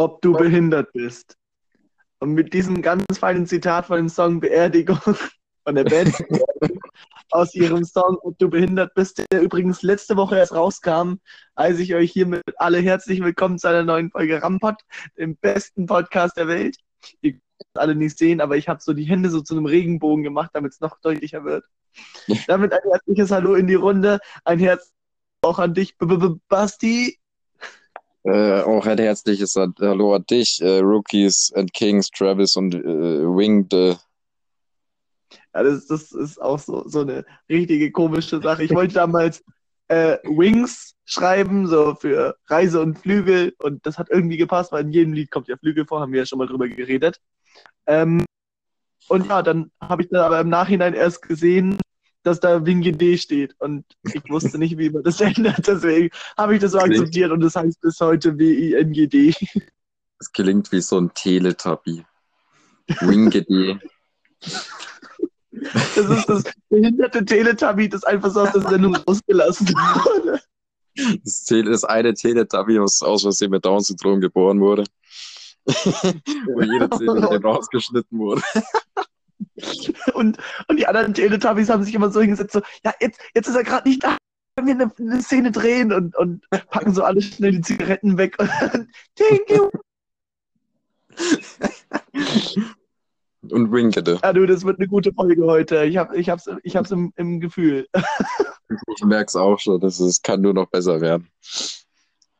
ob du behindert bist. Und mit diesem ganz feinen Zitat von dem Song Beerdigung von der Band aus ihrem Song Ob du behindert bist, der übrigens letzte Woche erst rauskam, heiße ich euch hiermit alle herzlich willkommen zu einer neuen Folge Rampot, dem besten Podcast der Welt. Ihr könnt es alle nicht sehen, aber ich habe so die Hände so zu einem Regenbogen gemacht, damit es noch deutlicher wird. Damit ein herzliches Hallo in die Runde, ein Herz auch an dich, B -B -B Basti. Äh, auch ein herzliches Hallo an dich, äh, Rookies and Kings, Travis und äh, Winged. Äh. Ja, das, das ist auch so, so eine richtige komische Sache. Ich wollte damals äh, Wings schreiben, so für Reise und Flügel, und das hat irgendwie gepasst, weil in jedem Lied kommt ja Flügel vor, haben wir ja schon mal drüber geredet. Ähm, und ja, dann habe ich dann aber im Nachhinein erst gesehen, dass da WinGD steht und ich wusste nicht, wie man das ändert, deswegen habe ich das so akzeptiert und das heißt bis heute W-I-N-G-D. Es klingt wie so ein Teletubby. WinGD. Das ist das behinderte Teletubby, das einfach so aus der Sendung rausgelassen wurde. Das ist eine Teletubby, was aus Versehen mit Down-Syndrom geboren wurde. Wo jede Zähne rausgeschnitten wurde. Und, und die anderen Teletubbies haben sich immer so hingesetzt, so, ja, jetzt, jetzt ist er gerade nicht da, können wir eine, eine, Szene drehen und, und packen so alle schnell die Zigaretten weg und thank you. Und Winkete. Ja, du, das wird eine gute Folge heute. Ich, hab, ich hab's, ich hab's im, im Gefühl. Ich merk's auch schon, dass es kann nur noch besser werden.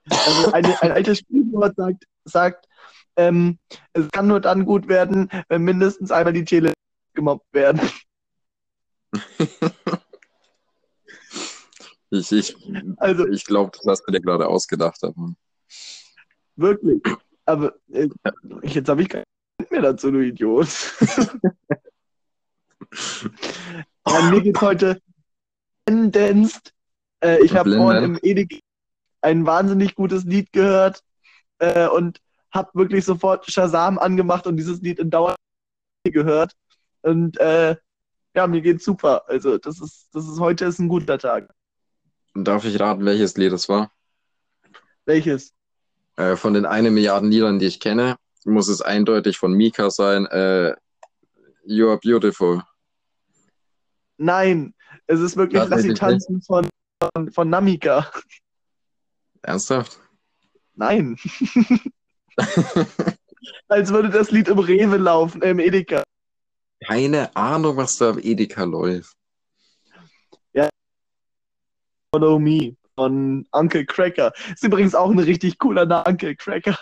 Also eine, ein altes Spielwort sagt, sagt ähm, es kann nur dann gut werden, wenn mindestens einmal die Tele gemobbt werden. ich ich, also, ich glaube, das hast du dir gerade ausgedacht. Aber... Wirklich. Aber äh, jetzt habe ich keinen mehr dazu, du Idiot. ja, mir geht heute Tendenzt. Äh, ich habe vorhin im Edik ein wahnsinnig gutes Lied gehört äh, und habe wirklich sofort Shazam angemacht und dieses Lied in Dauer gehört. Und äh, ja, mir geht's super. Also das ist, das ist heute ist ein guter Tag. Darf ich raten, welches Lied es war? Welches? Äh, von den eine Milliarden Liedern, die ich kenne, muss es eindeutig von Mika sein. Äh, you are beautiful. Nein, es ist wirklich Lass sie tanzen von, von, von Namika. Ernsthaft? Nein. Als würde das Lied im Rewe laufen, äh, im Edeka. Keine Ahnung, was da im Edeka läuft. Ja. Follow Me von Uncle Cracker. Ist übrigens auch ein richtig cooler Name, Uncle Cracker.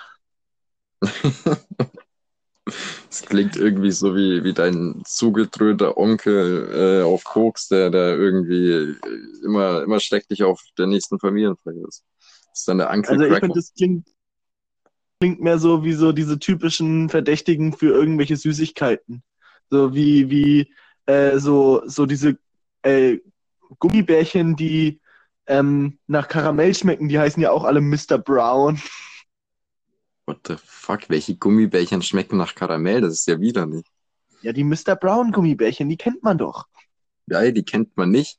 Es klingt irgendwie so wie, wie dein zugedröhnter Onkel äh, auf Koks, der, der irgendwie immer, immer schrecklich auf der nächsten Familienfeier ist. Das ist dann der Uncle Also ich Cracker. finde, das klingt, klingt mehr so wie so diese typischen Verdächtigen für irgendwelche Süßigkeiten. So wie, wie äh, so, so diese äh, Gummibärchen, die ähm, nach Karamell schmecken, die heißen ja auch alle Mr. Brown. What the fuck? Welche Gummibärchen schmecken nach Karamell? Das ist ja wieder nicht. Ja, die Mr. Brown Gummibärchen, die kennt man doch. Ja, die kennt man nicht.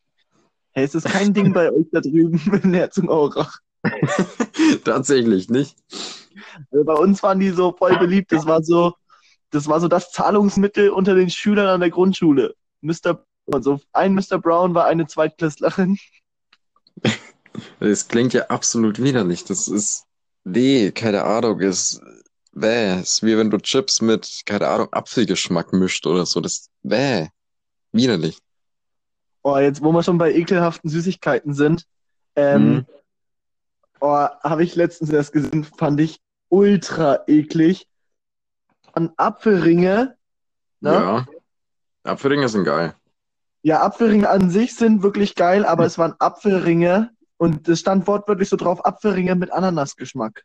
Hey, ist das kein Ding bei euch da drüben in Herzogenaurach? Tatsächlich nicht. Also bei uns waren die so voll beliebt. Das war so, das war so das Zahlungsmittel unter den Schülern an der Grundschule. Mr. Also ein Mr. Brown war eine Zweitklässlerin. Das klingt ja absolut widerlich. Das ist, nee, keine Ahnung, ist, bäh, ist wie wenn du Chips mit, keine Ahnung, Apfelgeschmack mischt oder so. Das, bäh, widerlich. Oh, jetzt, wo wir schon bei ekelhaften Süßigkeiten sind, ähm, Mhm. oh, habe ich letztens erst gesehen, fand ich ultra eklig. An Apfelringe, ne? Ja. Apfelringe sind geil. Ja, Apfelringe an sich sind wirklich geil, aber es waren Apfelringe und es stand wortwörtlich so drauf, Apfelringe mit Ananasgeschmack.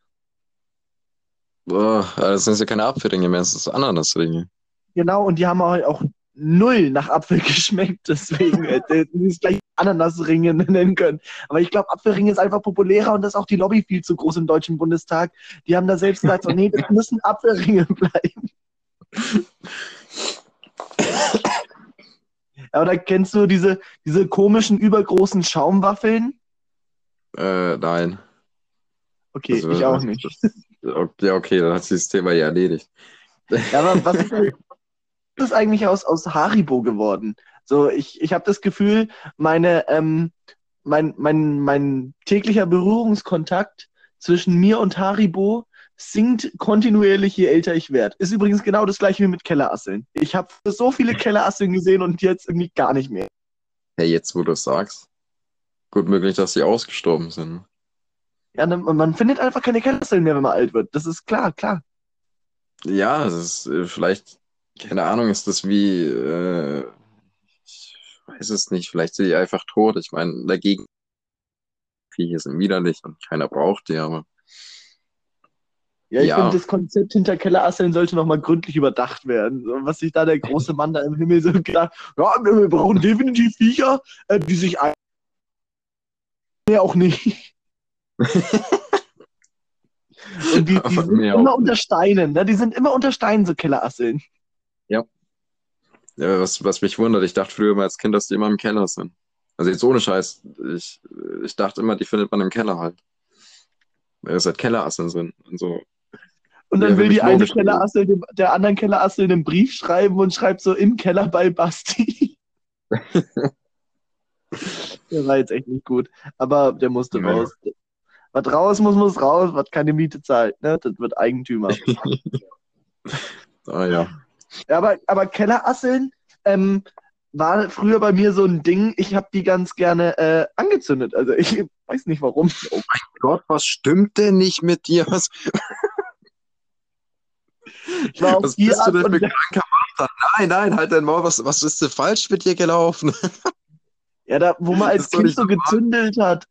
Boah, das sind ja keine Apfelringe mehr, das sind Ananasringe. Genau, und die haben auch null nach Apfel geschmeckt, deswegen sie es gleich Ananasringe nennen können. Aber ich glaube, Apfelringe ist einfach populärer und das ist auch die Lobby viel zu groß im Deutschen Bundestag. Die haben da selbst gesagt, so, nee, das müssen Apfelringe bleiben. Ja, oder kennst du diese, diese komischen, übergroßen Schaumwaffeln? Äh, nein. Okay, Also, ich auch nicht. Ja, okay, dann hat sich das Thema ja erledigt. Ja, aber was ist, was ist eigentlich aus, aus Haribo geworden? So, ich, ich habe das Gefühl, meine, ähm, mein, mein, mein täglicher Berührungskontakt zwischen mir und Haribo sinkt kontinuierlich, je älter ich werde. Ist übrigens genau das gleiche wie mit Kellerasseln. Ich habe so viele Kellerasseln gesehen und jetzt irgendwie gar nicht mehr. Hey, jetzt wo du es sagst, gut möglich, dass sie ausgestorben sind. Ja, dann- man findet einfach keine Kellerasseln mehr, wenn man alt wird. Das ist klar, klar. Ja, das ist äh, vielleicht, keine Ahnung, ist das wie, äh, weiß es nicht, vielleicht sind die einfach tot. Ich meine, dagegen, Viecher sind widerlich und keiner braucht die, aber Ja, ich Ja. finde, das Konzept hinter Kellerasseln sollte nochmal gründlich überdacht werden. Was sich da der große Mann da im Himmel so gedacht ja, wir brauchen definitiv Viecher, äh, die sich ein... Nee, auch nicht. Und die, die sind mehr auch immer nicht. unter Steinen, ne? Die sind immer unter Steinen, so Kellerasseln. Ja, was, was mich wundert, ich dachte früher immer als Kind, dass die immer im Keller sind. Also jetzt ohne Scheiß, ich, ich dachte immer, die findet man im Keller halt. Weil es halt Kellerasseln sind und so. Und dann Ja, will die eine. Kellerassel dem, der anderen Kellerassel einen Brief schreiben und schreibt so im Keller bei Basti. der war jetzt echt nicht gut. Aber der musste Ja. raus. Was raus muss, muss raus, was keine Miete zahlt. Ne? Das wird Eigentümer. Ah ja. Ja, aber, aber Kellerasseln ähm, war früher bei mir so ein Ding. Ich habe die ganz gerne äh, angezündet. Also ich weiß nicht warum. Gott, was stimmt denn nicht mit dir? Was, Ich war was bist du denn für kranker Mann? Nein, nein, halt dein Maul, was, was ist denn falsch mit dir gelaufen? Ja, da, wo man als Kind so normal. gezündelt hat,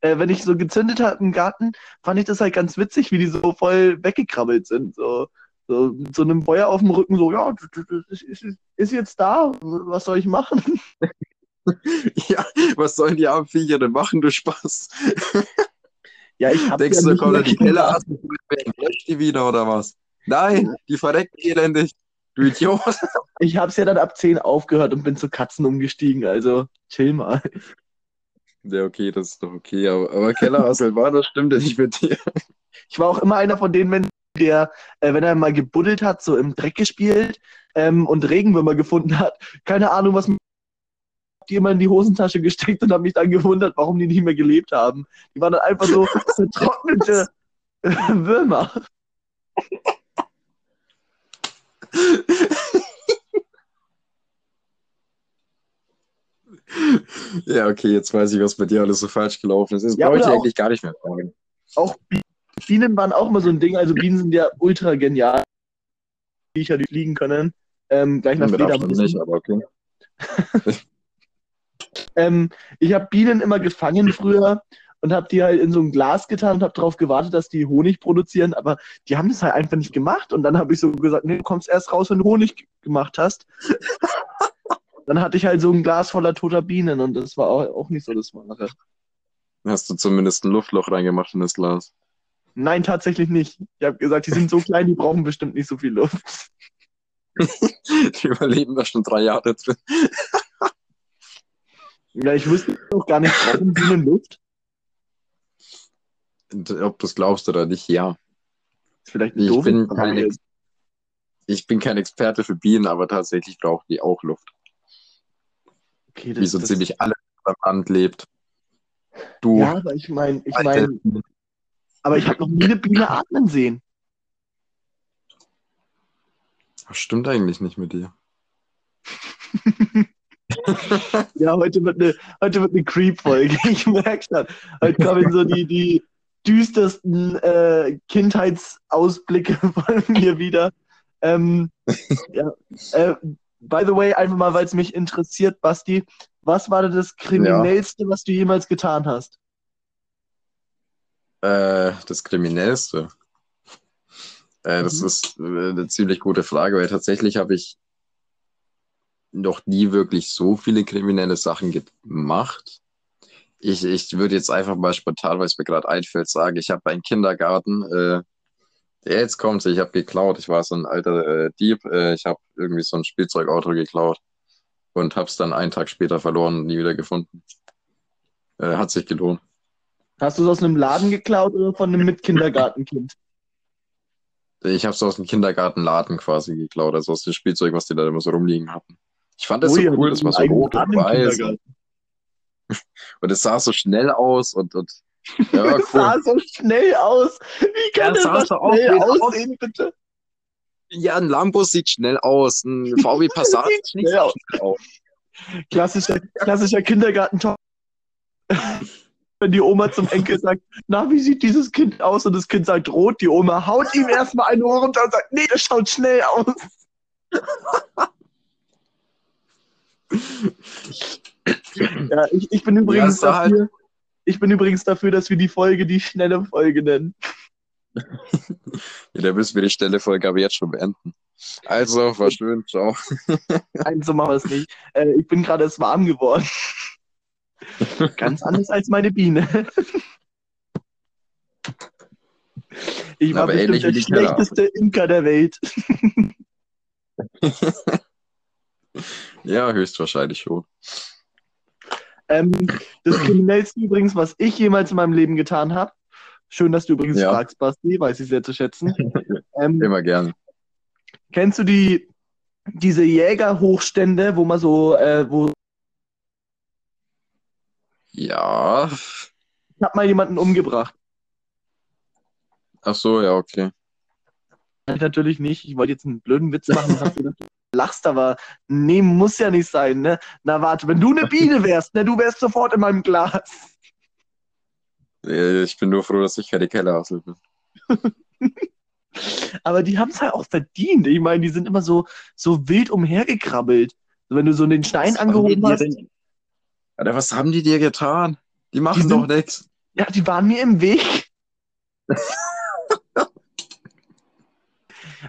äh, wenn ich so gezündet habe im Garten, fand ich das halt ganz witzig, wie die so voll weggekrabbelt sind. So, so mit so einem Feuer auf dem Rücken, so, ja, das ist, ist, jetzt da, was soll ich machen? Ja, was sollen die armen Viecher denn machen, du Spaß? Ja, ich hab Denkst ja du, da die. Keller löscht die wieder oder was? Nein, die verrecken elendig. Du Idiot. Ich hab's ja dann ab 10 aufgehört und bin zu Katzen umgestiegen, also chill mal. Ja, okay, das ist doch okay, aber, aber Kellerassel war, das stimmt ja nicht mit dir. Ich war auch immer einer von den Menschen, der, äh, wenn er mal gebuddelt hat, so im Dreck gespielt ähm, und Regenwürmer gefunden hat, keine Ahnung, was die immer in die Hosentasche gesteckt und habe mich dann gewundert, warum die nicht mehr gelebt haben. Die waren dann einfach so vertrocknete Würmer. Ja, okay, jetzt weiß ich, was bei dir alles so falsch gelaufen ist. Das Ja, brauche ich auch- eigentlich gar nicht mehr fragen. Auch Bi- Bienen waren auch immer so ein Ding. Also Bienen sind ja ultra genial. Viecher, die fliegen können. Ähm, gleich nach Fledermäusen. nicht, aber okay. Ähm, ich habe Bienen immer gefangen früher und habe die halt in so ein Glas getan und habe darauf gewartet, dass die Honig produzieren, aber die haben das halt einfach nicht gemacht. Und dann habe ich so gesagt, nee, du kommst erst raus, wenn du Honig gemacht hast. dann hatte ich halt so ein Glas voller toter Bienen und das war auch, auch nicht so das Wahre. Hast du zumindest ein Luftloch reingemacht in das Glas? Nein, tatsächlich nicht. Ich habe gesagt, die sind so klein, die brauchen bestimmt nicht so viel Luft. Die überleben da schon drei Jahre drin. Ja, ich wusste auch gar nicht, brauchen Bienen Luft? Und Ob du es glaubst oder nicht, ja. Ist vielleicht eine Ich bin kein Ex Ich bin kein Experte für Bienen, aber tatsächlich brauchen die auch Luft. Okay, Wie so das- ziemlich alles was am Land lebt. Du, Ja, aber ich meine, ich meine, aber ich habe noch nie eine Biene atmen sehen. das stimmt eigentlich nicht mit dir. Ja, heute wird eine, heute wird eine Creep-Folge. Ich merke schon. Heute kommen so die, die düstersten äh, Kindheitsausblicke von mir wieder. Ähm, ja, äh, by the way, einfach mal, weil es mich interessiert, Basti, was war denn das Kriminellste, was du jemals getan hast? Äh, das Kriminellste. Äh, das Mhm. ist äh, eine ziemlich gute Frage, weil tatsächlich habe ich noch nie wirklich so viele kriminelle Sachen gemacht. Ich, ich würde jetzt einfach mal spontan, weil es mir gerade einfällt, sagen, ich habe einen Kindergarten, äh, der jetzt kommt, ich habe geklaut. Ich war so ein alter äh, Dieb. Äh, ich habe irgendwie so ein Spielzeugauto geklaut und habe es dann einen Tag später verloren und nie wieder gefunden. Äh, hat sich gelohnt. Hast du es aus einem Laden geklaut oder von einem Mitkindergartenkind? Ich habe es aus dem Kindergartenladen quasi geklaut, also aus dem Spielzeug, was die da immer so rumliegen hatten. Ich fand das Ui, so und cool, das war so rot und weiß. Und es sah so schnell aus und, und ja, Das sah cool. so schnell aus. Wie kann Ja, das sah so auch schnell schnell aus. aussehen, bitte? Ja, ein Lambo sieht schnell aus, ein VW Passat Sieht schnell so aus. schnell aus. Klassischer, klassischer kindergarten Wenn die Oma zum Enkel sagt, na, wie sieht dieses Kind aus? Und das Kind sagt rot, die Oma haut ihm erstmal eine Ohr runter und sagt, nee, das schaut schnell aus. ja, ich, ich bin übrigens war halt- dafür, ich bin übrigens dafür, dass wir die Folge die schnelle Folge nennen. Ja, da müssen wir die Stelle Folge aber jetzt schon beenden. Also, war schön, ciao. Nein, so machen wir es nicht. Äh, ich bin gerade erst warm geworden. Ganz anders als meine Biene. Ich war Aber bestimmt der die Keller. schlechteste Imker der Welt. Ja, höchstwahrscheinlich schon. Ähm, das Kriminellste übrigens, was ich jemals in meinem Leben getan habe. Schön, dass du übrigens Ja. fragst, Basti, weiß ich sehr zu schätzen. Ähm, Immer gern. kennst du die, diese Jägerhochstände, wo man so, äh, wo Ja. ich hab mal jemanden umgebracht? Ach so, ja, okay. Ich natürlich nicht. Ich wollte jetzt einen blöden Witz machen und hab gedacht, du lachst, aber nee, muss ja nicht sein, ne? Na warte, wenn du eine Biene wärst, ne, du wärst sofort in meinem Glas. Ich bin nur froh, dass ich keine Kellerhassel bin. Aber die haben es halt auch verdient. Ich meine, die sind immer so, so wild umhergekrabbelt. Wenn du so den Stein angehoben hast, denn- Alter, was haben die dir getan? Die machen Die sind- doch nichts. ja, die waren mir im Weg.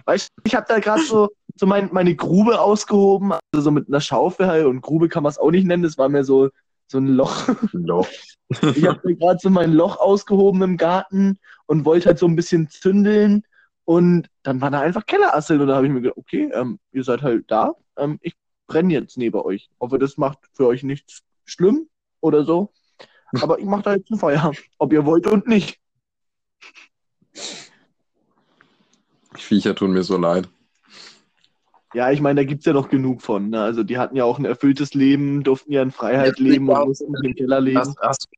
Weißt du, ich habe da gerade so, so mein, meine Grube ausgehoben, also so mit einer Schaufel halt, und Grube kann man es auch nicht nennen, das war mir so, so ein Loch. No. Ich habe mir gerade so mein Loch ausgehoben im Garten und wollte halt so ein bisschen zündeln. Und dann waren da einfach Kellerasseln. Und da habe ich mir gedacht, okay, ähm, ihr seid halt da. Ähm, ich brenne jetzt neben euch. Hoffe, das macht für euch nichts schlimm oder so. Aber ich mache da jetzt ein Feuer. Ob ihr wollt und nicht. Die Viecher tun mir so leid. Ja, ich meine, da gibt's ja noch genug von. Ne? Also die hatten ja auch ein erfülltes Leben, durften ja in Freiheit Ja, leben und mussten nicht im Keller leben. Hast, hast,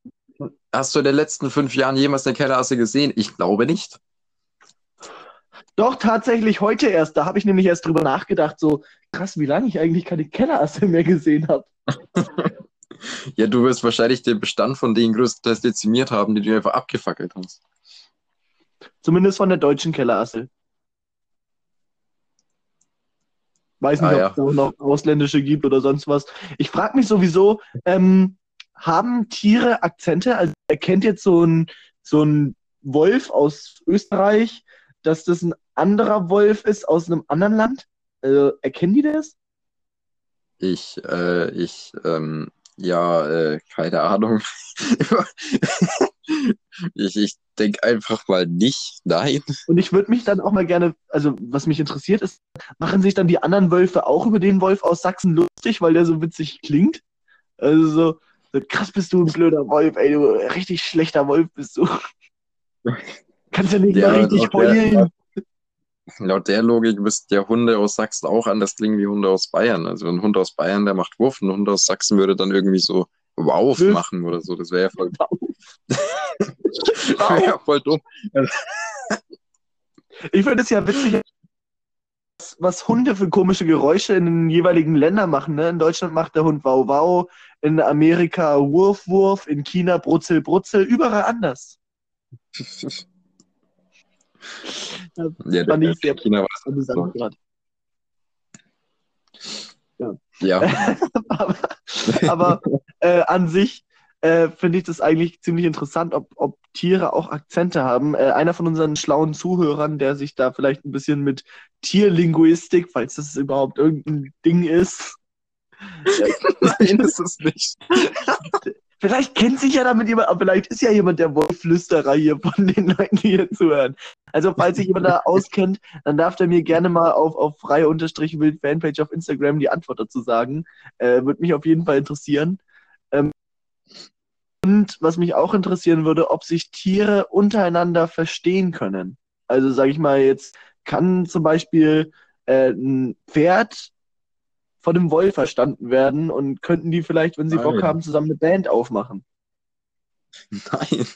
hast du in den letzten fünf Jahren jemals eine Kellerasse gesehen? Ich glaube nicht. Doch, tatsächlich heute erst. Da habe ich nämlich erst drüber nachgedacht, so krass, wie lange ich eigentlich keine Kellerasse mehr gesehen habe. Ja, du wirst wahrscheinlich den Bestand von denen größtenteils dezimiert haben, die du einfach abgefackelt hast. Zumindest von der deutschen Kellerasse. Weiß nicht, Ah, ob ja. es da auch noch ausländische gibt oder sonst was. Ich frage mich sowieso, ähm, haben Tiere Akzente? Also erkennt jetzt so ein, so ein Wolf aus Österreich, dass das ein anderer Wolf ist aus einem anderen Land? Also, erkennen die das? Ich, äh, ich, ähm, ja, äh, keine Ahnung. ich ich denke einfach mal nicht, nein. Und ich würde mich dann auch mal gerne, also was mich interessiert ist, machen sich dann die anderen Wölfe auch über den Wolf aus Sachsen lustig, weil der so witzig klingt? Also so, so krass bist du ein blöder Wolf, ey, du richtig schlechter Wolf bist du. Kannst ja nicht Ja, mal richtig heulen. Laut der Logik müssten ja Hunde aus Sachsen auch anders klingen wie Hunde aus Bayern. Also ein Hund aus Bayern, der macht Wuff, ein Hund aus Sachsen würde dann irgendwie so Wow Wuff. machen oder so. Das wäre ja voll, wär ja voll dumm. Ich finde es ja witzig, was- was Hunde für komische Geräusche in den jeweiligen Ländern machen. Ne? In Deutschland macht der Hund Wow Wow, in Amerika Wurf Wurf, in China Brutzel Brutzel, überall anders. Ja, Fand ich sehr- China war gerade. ja. aber aber äh, an sich äh, finde ich das eigentlich ziemlich interessant, ob, ob Tiere auch Akzente haben. Äh, einer von unseren schlauen Zuhörern, der sich da vielleicht ein bisschen mit Tierlinguistik, falls das überhaupt irgendein Ding ist, Nein, ist es nicht. vielleicht kennt sich ja damit jemand, aber vielleicht ist ja jemand der Wolfflüsterer hier von den Leuten, die hier zuhören. Also falls sich jemand da auskennt, dann darf der mir gerne mal auf, auf freie-wild Fanpage auf Instagram die Antwort dazu sagen. Äh, Würde mich auf jeden Fall interessieren. Ähm, Und was mich auch interessieren würde, ob sich Tiere untereinander verstehen können. Also sage ich mal, jetzt kann zum Beispiel äh, ein Pferd von einem Wolf verstanden werden und könnten die vielleicht, wenn sie Bock Nein. haben, zusammen eine Band aufmachen. Nein.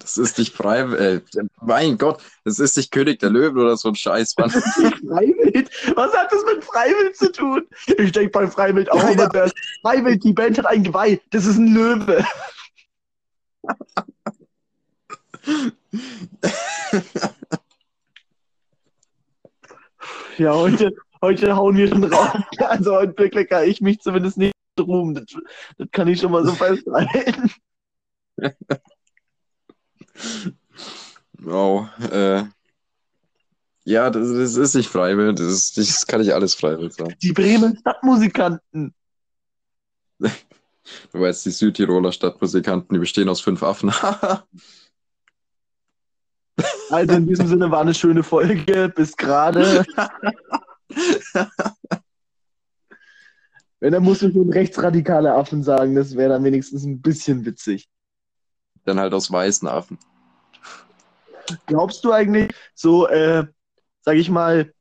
Das ist nicht freiwillig. Äh, mein Gott, das ist nicht König der Löwen oder so ein Scheiß, Mann. Freiwild? Was hat das mit Freiwild zu tun? Ich denke bei Freiwild auch immer, das Freiwild, die Band hat ein Geweih, das ist ein Löwe. Ja, heute, heute hauen wir schon raus. Also heute bekleckere ich mich zumindest nicht drum. Das, das kann ich schon mal so festhalten. Wow. Äh, ja, das, das ist nicht freiwillig. Das, ist, das kann ich alles freiwillig sagen. Die Bremen Stadtmusikanten. Du weißt, die Südtiroler Stadtmusikanten, die bestehen aus fünf Affen. Also in diesem Sinne war eine schöne Folge. Bis gerade. Wenn, dann musst du schon rechtsradikale Affen sagen. Das wäre dann wenigstens ein bisschen witzig. Dann halt aus weißen Affen. Glaubst du eigentlich, so, äh, sag ich mal,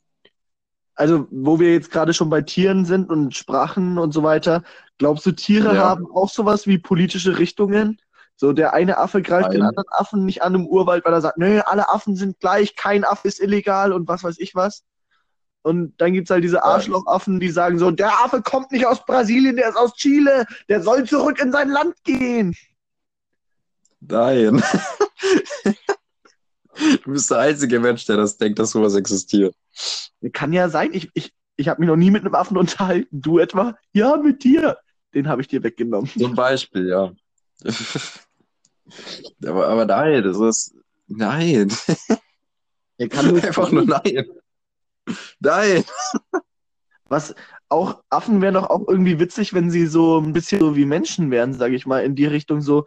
also wo wir jetzt gerade schon bei Tieren sind und Sprachen und so weiter, glaubst du, Tiere Ja. haben auch sowas wie politische Richtungen? So, der eine Affe greift den Nein. anderen Affen nicht an im Urwald, weil er sagt, nö, alle Affen sind gleich, kein Affe ist illegal und was weiß ich was. Und dann gibt's halt diese Arschlochaffen, die sagen so, der Affe kommt nicht aus Brasilien, der ist aus Chile, der soll zurück in sein Land gehen. Nein. Du bist der einzige Mensch, der das denkt, dass sowas existiert. Kann ja sein, ich, ich, ich habe mich noch nie mit einem Affen unterhalten. Du etwa? Ja, mit dir. Den habe ich dir weggenommen. Zum Beispiel, ja. Aber, aber nein, das ist. Nein. Er kann nur Einfach nur nein. Nein. Was auch Affen wären doch auch irgendwie witzig, wenn sie so ein bisschen so wie Menschen wären, sage ich mal, in die Richtung so.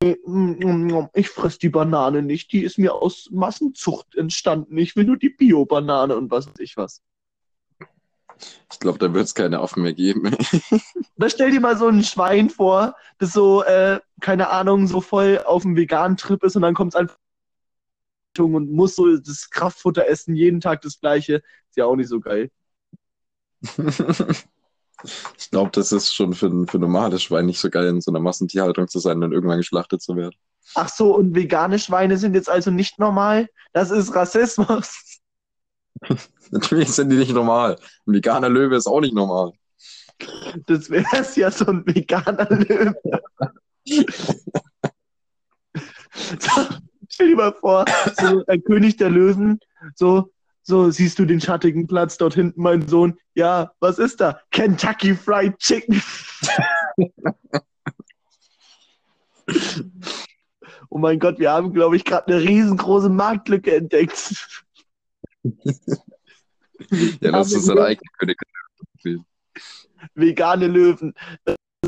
Ich fress die Banane nicht, die ist mir aus Massenzucht entstanden. Ich will nur die Bio-Banane und was weiß ich was. Ich glaube, da wird es keine Affen mehr geben. Oder stell dir mal so ein Schwein vor, das so, äh, keine Ahnung, so voll auf dem veganen Trip ist und dann kommt es einfach und muss so das Kraftfutter essen, jeden Tag das gleiche. Ist ja auch nicht so geil. Ich glaube, das ist schon für, ein- für normales Schwein nicht so geil, in so einer Massentierhaltung zu sein und irgendwann geschlachtet zu werden. Ach so, und vegane Schweine sind jetzt also nicht normal? Das ist Rassismus. Natürlich sind die nicht normal. Ein veganer Löwe ist auch nicht normal. Das wäre ja so ein veganer Löwe. Stell dir mal vor, so ein König der Löwen, so, so siehst du den schattigen Platz dort hinten, mein Sohn. Ja, was ist da? Kentucky Fried Chicken. Oh mein Gott, wir haben, glaube ich, gerade eine riesengroße Marktlücke entdeckt. Ja, das ist ein eigener König. Vegane Löwen.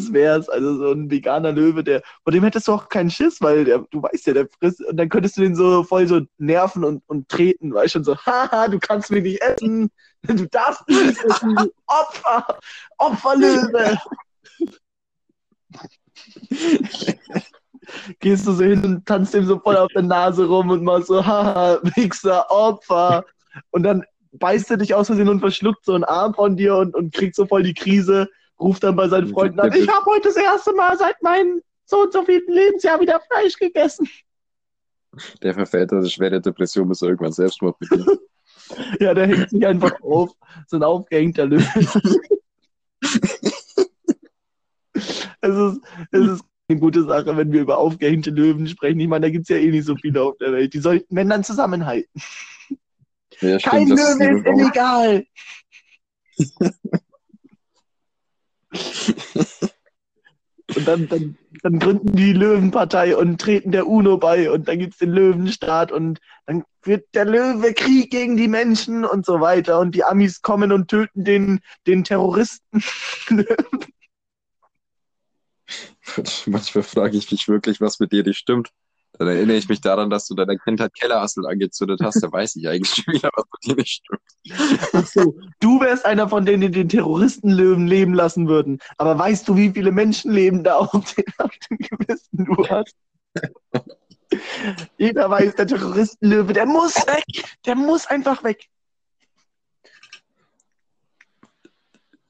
Das wär's. Also so ein veganer Löwe, der, vor dem hättest du auch keinen Schiss, weil der, du weißt ja, der frisst, und dann könntest du den so voll so nerven und, und treten, weißt schon so, haha, du kannst mich nicht essen, du darfst mich nicht essen, du Opfer, Opferlöwe. Gehst du so hin und tanzt dem so voll auf der Nase rum und machst so, haha, Wichser, Opfer. Und dann beißt er dich aus Versehen und verschluckt so einen Arm von dir und, und kriegt so voll die Krise, ruft dann bei seinen Freunden an, ich habe heute das erste Mal seit meinem so und so vielen Lebensjahr wieder Fleisch gegessen. Der verfällt eine schwere Depression, bis er irgendwann Selbstmord begeht. Ja, der hängt sich einfach auf, so ein aufgehängter Löwe. es, ist, es ist eine gute Sache, wenn wir über aufgehängte Löwen sprechen. Ich meine, da gibt es ja eh nicht so viele auf der Welt. Die sollten, wenn dann, zusammenhalten. Ja, stimmt, Kein ist Löwe ist illegal. Und dann, dann, dann gründen die Löwenpartei und treten der UNO bei und dann gibt es den Löwenstaat und dann wird der Löwe Krieg gegen die Menschen und so weiter und die Amis kommen und töten den, den Terroristen. Manchmal frage ich mich wirklich, was mit dir nicht stimmt. Dann erinnere ich mich daran, dass du deiner Kindheit Kellerassel angezündet hast. Da weiß ich eigentlich schon wieder, was mit dir nicht stimmt. Ach so, du wärst einer von denen, die den Terroristenlöwen leben lassen würden. Aber weißt du, wie viele Menschenleben da auf, den, auf dem Gewissen du hast? Jeder weiß, der Terroristenlöwe, der muss weg. Der muss einfach weg.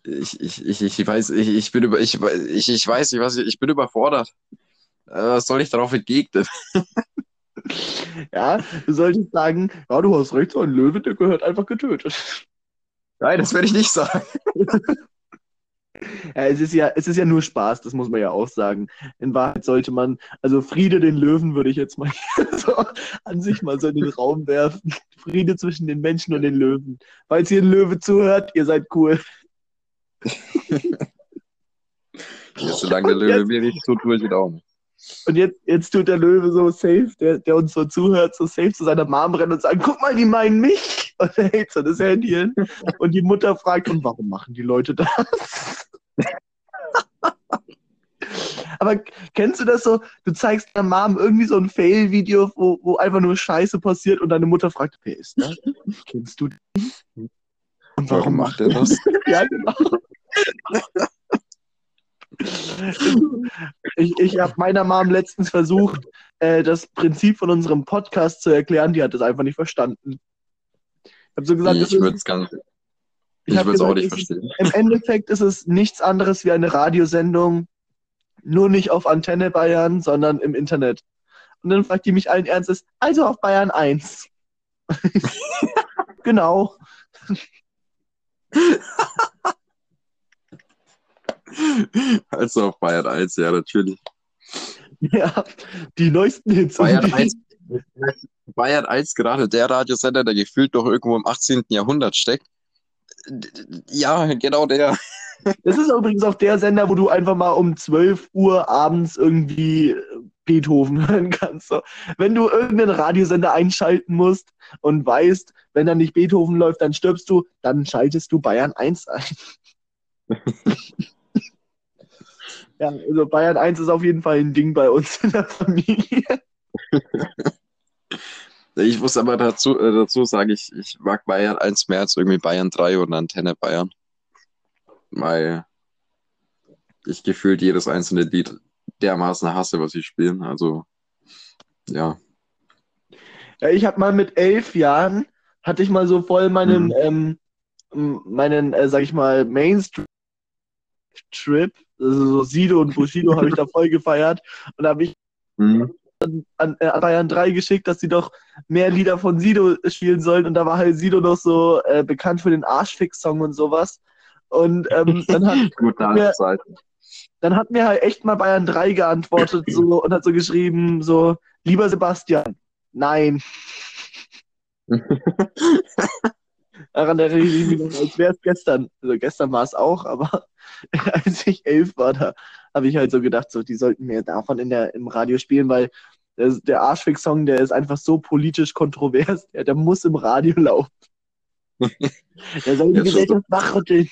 Ich, ich, ich, ich weiß, ich, ich bin über, ich, ich, ich weiß nicht, was ich, ich bin überfordert. Äh, Was soll ich darauf entgegnen? Ja, du solltest sagen, ja, du hast recht, so ein Löwe, der gehört einfach getötet. Nein, das werde ich nicht sagen. Ja, es ist ja, es ist ja nur Spaß, das muss man ja auch sagen. In Wahrheit sollte man, also Friede den Löwen würde ich jetzt mal so an sich mal so in den Raum werfen. Friede zwischen den Menschen und den Löwen. Falls ihr ein Löwe zuhört, ihr seid cool. Ja, solange der Löwe mir nicht tut, tue ich ihn auch nicht. Und jetzt, jetzt tut der Löwe so safe, der, der uns so zuhört, so safe zu seiner Mom rennen und sagen, guck mal, die meinen mich. Und er hält so das Handy hin. Und die Mutter fragt, und warum machen die Leute das? Aber kennst du das so? Du zeigst deiner Mom irgendwie so ein Fail-Video, wo, wo einfach nur Scheiße passiert und deine Mutter fragt, wer ist das? Kennst du den? Und Warum macht er das? ja, genau. Ich, ich habe meiner Mom letztens versucht, äh, das Prinzip von unserem Podcast zu erklären. Die hat es einfach nicht verstanden. Ich habe so gesagt, ich würde es ganz, ich ich hab würde es auch nicht verstehen. Im Endeffekt ist es nichts anderes wie eine Radiosendung, nur nicht auf Antenne Bayern, sondern im Internet. Und dann fragt die mich allen Ernstes, also auf Bayern 1. genau. Also auf Bayern 1, ja, natürlich. Ja, die neuesten Hits. Bayern die, 1, Bayern 1 gerade der Radiosender, der gefühlt doch irgendwo im 18. Jahrhundert steckt. Ja, genau der. Das ist übrigens auch der Sender, wo du einfach mal um 12 Uhr abends irgendwie Beethoven hören kannst. So. Wenn du irgendeinen Radiosender einschalten musst und weißt, wenn da nicht Beethoven läuft, dann stirbst du, dann schaltest du Bayern 1 ein. Ja, also Bayern 1 ist auf jeden Fall ein Ding bei uns in der Familie. Ich muss aber dazu, äh, dazu sagen, ich, ich mag Bayern 1 mehr als irgendwie Bayern 3 und Antenne Bayern. Weil ich gefühlt jedes einzelne Lied dermaßen hasse, was sie spielen. Also, ja. Ja, ich habe mal mit elf Jahren, hatte ich mal so voll meinen, Mhm. ähm, meinen, äh, sag ich mal, Mainstream-Trip, also so Sido und Bushido habe ich da voll gefeiert und habe ich Mhm. an, äh, an Bayern 3 geschickt, dass sie doch mehr Lieder von Sido spielen sollen und da war halt Sido noch so äh, bekannt für den Arschfix-Song und sowas und ähm, dann hat alte Zeit. dann hat mir halt echt mal Bayern 3 geantwortet so, und hat so geschrieben, so, lieber Sebastian, nein. Daran erinnere ich mich noch, als wäre es gestern. Also gestern war es auch, aber als ich elf war, da habe ich halt so gedacht, so, die sollten mir davon in der, im Radio spielen, weil das, der Arschfix-Song, der ist einfach so politisch kontrovers, der, der muss im Radio laufen. Der soll die. Gesellschaft wachrütteln.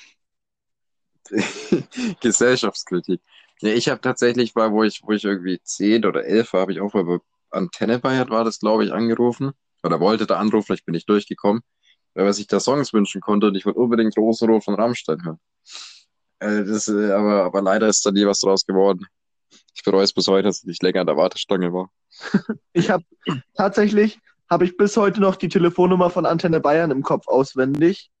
Gesellschaftskritik. Ja, ich habe tatsächlich mal, wo ich, wo ich irgendwie 10 oder 11 war, habe ich auch mal bei Antenne Bayern war das, glaube ich, angerufen. Oder wollte da anrufen, vielleicht bin ich durchgekommen. Weil man sich da Songs wünschen konnte und ich wollte unbedingt Rosenrot von Rammstein hören. Äh, das, äh, aber, aber leider ist da nie was draus geworden. Ich bereue es bis heute, dass ich nicht länger an der Wartestange war. Ich habe tatsächlich, habe ich bis heute noch die Telefonnummer von Antenne Bayern im Kopf auswendig.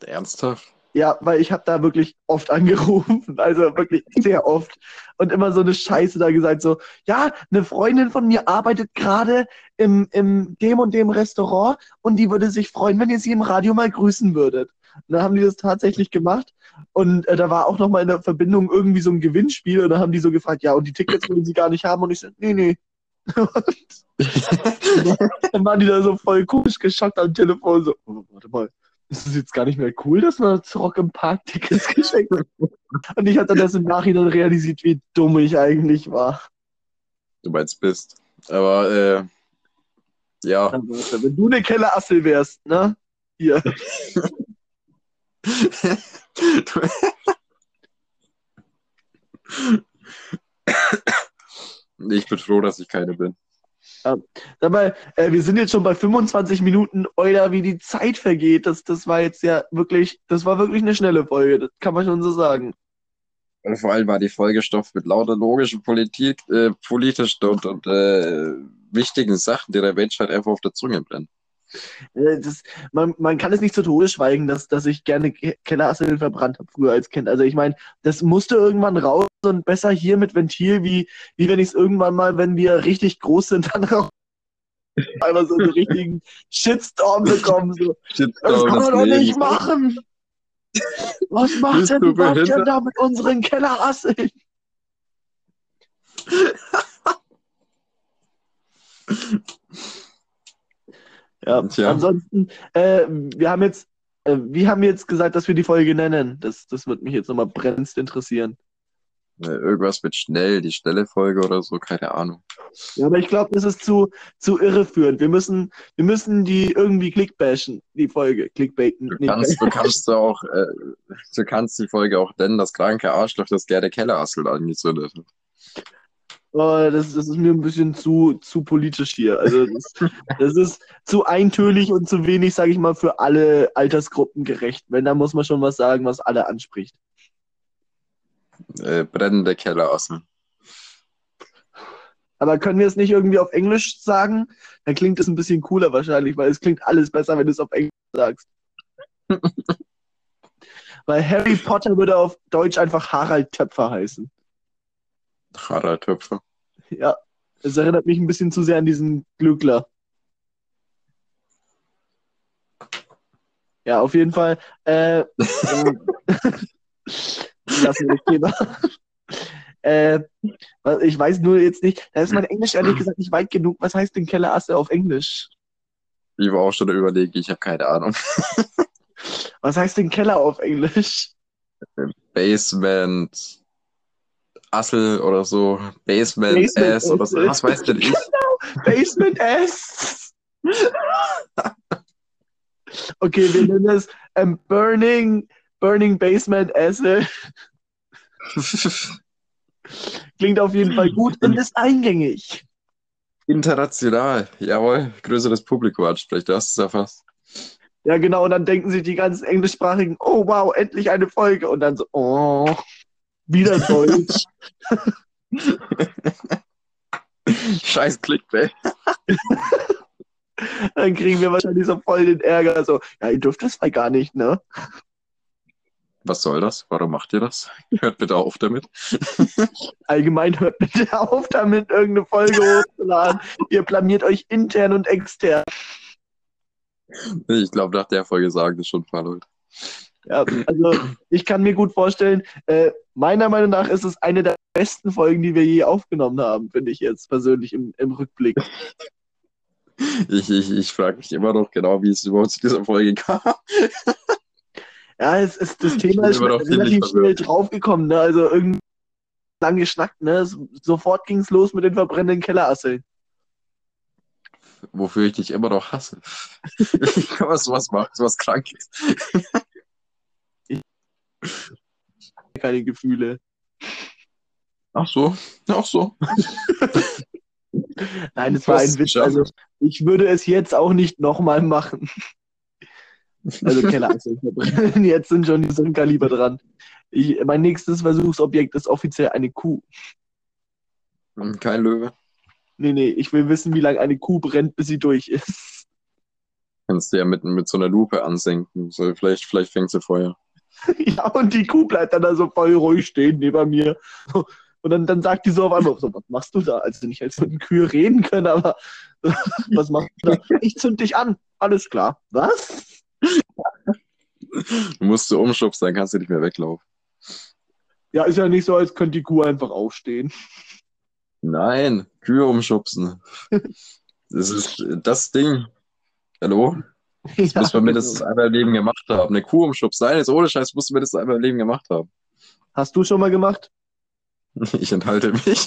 Ernsthaft? Ja, weil ich habe da wirklich oft angerufen, also wirklich sehr oft und immer so eine Scheiße da gesagt, so, ja, eine Freundin von mir arbeitet gerade im, im dem und dem Restaurant und die würde sich freuen, wenn ihr sie im Radio mal grüßen würdet. Und dann haben die das tatsächlich gemacht und äh, da war auch nochmal in der Verbindung irgendwie so ein Gewinnspiel und dann haben die so gefragt, ja, und die Tickets wollen sie gar nicht haben und ich so, nee, nee. Und dann waren die da so voll komisch geschockt am Telefon, so, oh, warte mal, ist es jetzt gar nicht mehr cool, dass man zu Rock im Park Tickets geschenkt hat? Und ich hatte das im Nachhinein realisiert, wie dumm ich eigentlich war. Du meinst bist. Aber äh, ja. Also, wenn du eine Kellerassel wärst, ne? Hier. Ich bin froh, dass ich keine bin. Sag mal, äh, wir sind jetzt schon bei 25 Minuten, Euler, wie die Zeit vergeht. Das, das war jetzt ja wirklich, das war wirklich eine schnelle Folge, das kann man schon so sagen. Und vor allem war die Folgestoff mit lauter logischen Politik, äh, politischen und, und äh, wichtigen Sachen, die der Menschheit einfach auf der Zunge brennen. Äh, Das, man, man kann es nicht zu Tode schweigen, dass, dass ich gerne Ke- Kellerasseln verbrannt habe früher als Kind. Also ich meine, das musste irgendwann raus und besser hier mit Ventil, wie, wie wenn ich es irgendwann mal, wenn wir richtig groß sind, dann raus. Einfach so einen richtigen Shitstorm bekommen. So. Das Shitstorm kann des man doch nicht machen. Was macht Bist denn die behindert? da mit unseren Kellerasseln? Ja, Tja. ansonsten, äh, wir haben jetzt, äh, wie haben wir jetzt gesagt, dass wir die Folge nennen? Das, das wird mich jetzt nochmal brennend interessieren. Irgendwas mit schnell, die schnelle Folge oder so, keine Ahnung. Ja, aber ich glaube, das ist zu, zu irreführend. Wir müssen, wir müssen die irgendwie clickbashen, die Folge. Clickbaiten. Du kannst, du kannst auch, äh, du kannst die Folge auch nennen, das kranke Arschloch, das gerne Kellerassel angezündet hat. Oh, das, das ist mir ein bisschen zu, zu politisch hier. Also das, das ist zu eintönig und zu wenig, sage ich mal, für alle Altersgruppen gerecht. Wenn, dann muss man schon was sagen, was alle anspricht. Äh, brennende Kellerassel. Aber können wir es nicht irgendwie auf Englisch sagen? Dann klingt es ein bisschen cooler wahrscheinlich, weil es klingt alles besser, wenn du es auf Englisch sagst. weil Harry Potter würde auf Deutsch einfach Harald Töpfer heißen. Harald Töpfer. Ja, es erinnert mich ein bisschen zu sehr an diesen Glückler. Ja, auf jeden Fall. Äh, lassen wir das Thema. Äh, ich weiß nur jetzt nicht, da ist mein Englisch ehrlich gesagt nicht weit genug. Was heißt denn Kellerasse auf Englisch? Ich war auch schon überlegen, ich habe keine Ahnung. Was heißt denn Keller auf Englisch? Basement Assel oder so. Basement, Basement Ass oder so. Was weiß denn ich? Basement S. Okay, wir nennen es ähm, Burning, Burning Basement Acid. Klingt auf jeden Fall gut und ist eingängig. International. Jawohl, größeres Publikum anspricht. Du hast es erfasst. Ja, genau, und dann denken sich die ganzen Englischsprachigen, oh wow, endlich eine Folge. Und dann so, oh, wieder Deutsch. Scheiß Clickbait. Dann kriegen wir wahrscheinlich so voll den Ärger. So, ja, ihr dürft das mal gar nicht, ne? Was soll das? Warum macht ihr das? Hört bitte auf damit. Allgemein hört bitte auf, damit irgendeine Folge hochzuladen. Ihr blamiert euch intern und extern. Ich glaube, nach der Folge sagen das schon ein paar Leute. Ja, also ich kann mir gut vorstellen, äh, meiner Meinung nach ist es eine der besten Folgen, die wir je aufgenommen haben, finde ich jetzt persönlich im, im Rückblick. Ich, ich, ich frage mich immer noch genau, wie es überhaupt zu dieser Folge kam. Ja, es ist, das Thema ist relativ schnell draufgekommen, ne? Also irgendwie lang geschnackt, ne? So- Sofort ging es los mit den verbrennenden Kellerasseln. Wofür ich dich immer noch hasse. was, was macht, was krank ist. Keine Gefühle. Ach so, ach so. Nein, es war ein Witz. Also ich würde es jetzt auch nicht nochmal machen. Also Kellerasseln verbrennen. Jetzt sind schon die so ein Kaliber dran. Ich, mein nächstes Versuchsobjekt ist offiziell eine Kuh. Kein Löwe. Nee, nee, ich will wissen, wie lange eine Kuh brennt, bis sie durch ist. Kannst du ja mit, mit so einer Lupe ansenken. So, vielleicht, vielleicht fängt sie Feuer. Ja, und die Kuh bleibt dann da so voll ruhig stehen neben mir. Und dann, dann sagt die so auf einmal, so, was machst du da? Also nicht, als würden Kühe reden können, aber was machst du da? Ich zünd dich an. Alles klar. Was? Du musst so umschubsen, dann kannst du nicht mehr weglaufen. Ja, ist ja nicht so, als könnte die Kuh einfach aufstehen. Nein, Kühe umschubsen. Das ist das Ding. Hallo? Das Ja, muss man mindestens einmal im Leben gemacht haben. Eine Kuh umschubsen. Nein, jetzt ohne Scheiß, musst du mindestens einmal im Leben gemacht haben. Hast du schon mal gemacht? Ich enthalte mich.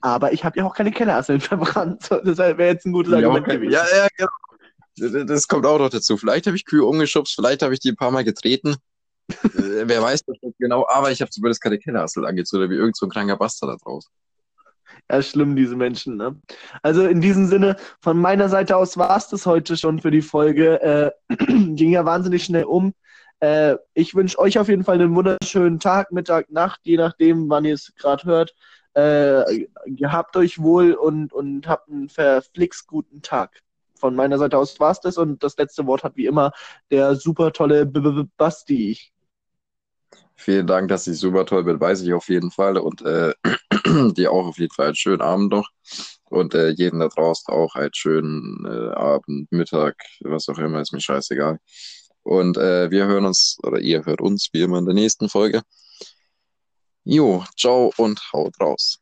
Aber ich habe ja auch keine Kellerasseln verbrannt. Das wäre jetzt ein gutes Ja, Argument okay. gewesen. ja, ja, genau. Das kommt auch noch dazu. Vielleicht habe ich Kühe umgeschubst, vielleicht habe ich die ein paar Mal getreten. Äh, wer weiß das nicht genau, aber ich habe zumindest keine Kellerhassel angezogen, wie irgend so ein kranker Bastard da draußen. Ja, schlimm, diese Menschen. Ne? Also in diesem Sinne, von meiner Seite aus war es das heute schon für die Folge. Äh, ging ja wahnsinnig schnell um. Äh, ich wünsche euch auf jeden Fall einen wunderschönen Tag, Mittag, Nacht, je nachdem, wann ihr es gerade hört. Äh, gehabt euch wohl und, und habt einen verflixt guten Tag. Von meiner Seite aus war es das und das letzte Wort hat wie immer der super tolle Basti. Vielen Dank, dass ich super toll bin, weiß ich auf jeden Fall. Und äh, dir auch auf jeden Fall einen schönen Abend noch. Und äh, jeden da draußen auch einen schönen äh, Abend, Mittag, was auch immer, ist mir scheißegal. Und äh, wir hören uns, oder ihr hört uns wie immer in der nächsten Folge. Jo, ciao und haut raus.